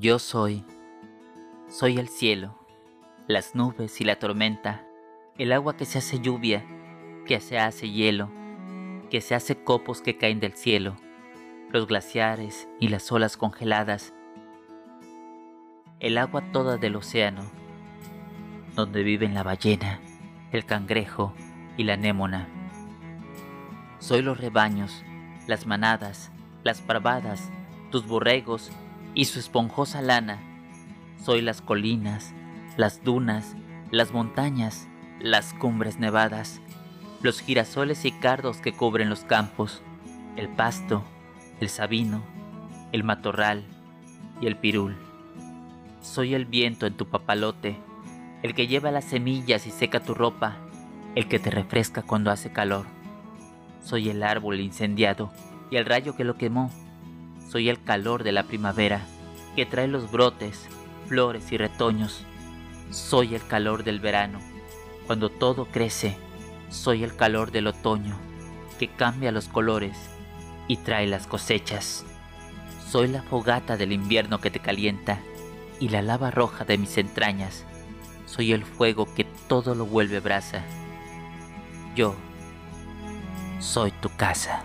Yo soy, soy el cielo, las nubes y la tormenta, el agua que se hace lluvia, que se hace hielo, que se hace copos que caen del cielo, los glaciares y las olas congeladas, el agua toda del océano, donde viven la ballena, el cangrejo y la anémona. Soy los rebaños, las manadas, las parvadas, tus borregos y su esponjosa lana. Soy las colinas, las dunas, las montañas, las cumbres nevadas, los girasoles y cardos que cubren los campos, el pasto, el sabino, el matorral y el pirul. Soy el viento en tu papalote, el que lleva las semillas y seca tu ropa, el que te refresca cuando hace calor. Soy el árbol incendiado y el rayo que lo quemó. Soy el calor de la primavera que trae los brotes, flores y retoños. Soy el calor del verano, cuando todo crece. Soy el calor del otoño, que cambia los colores y trae las cosechas. Soy la fogata del invierno que te calienta y la lava roja de mis entrañas. Soy el fuego que todo lo vuelve brasa. Yo soy tu casa.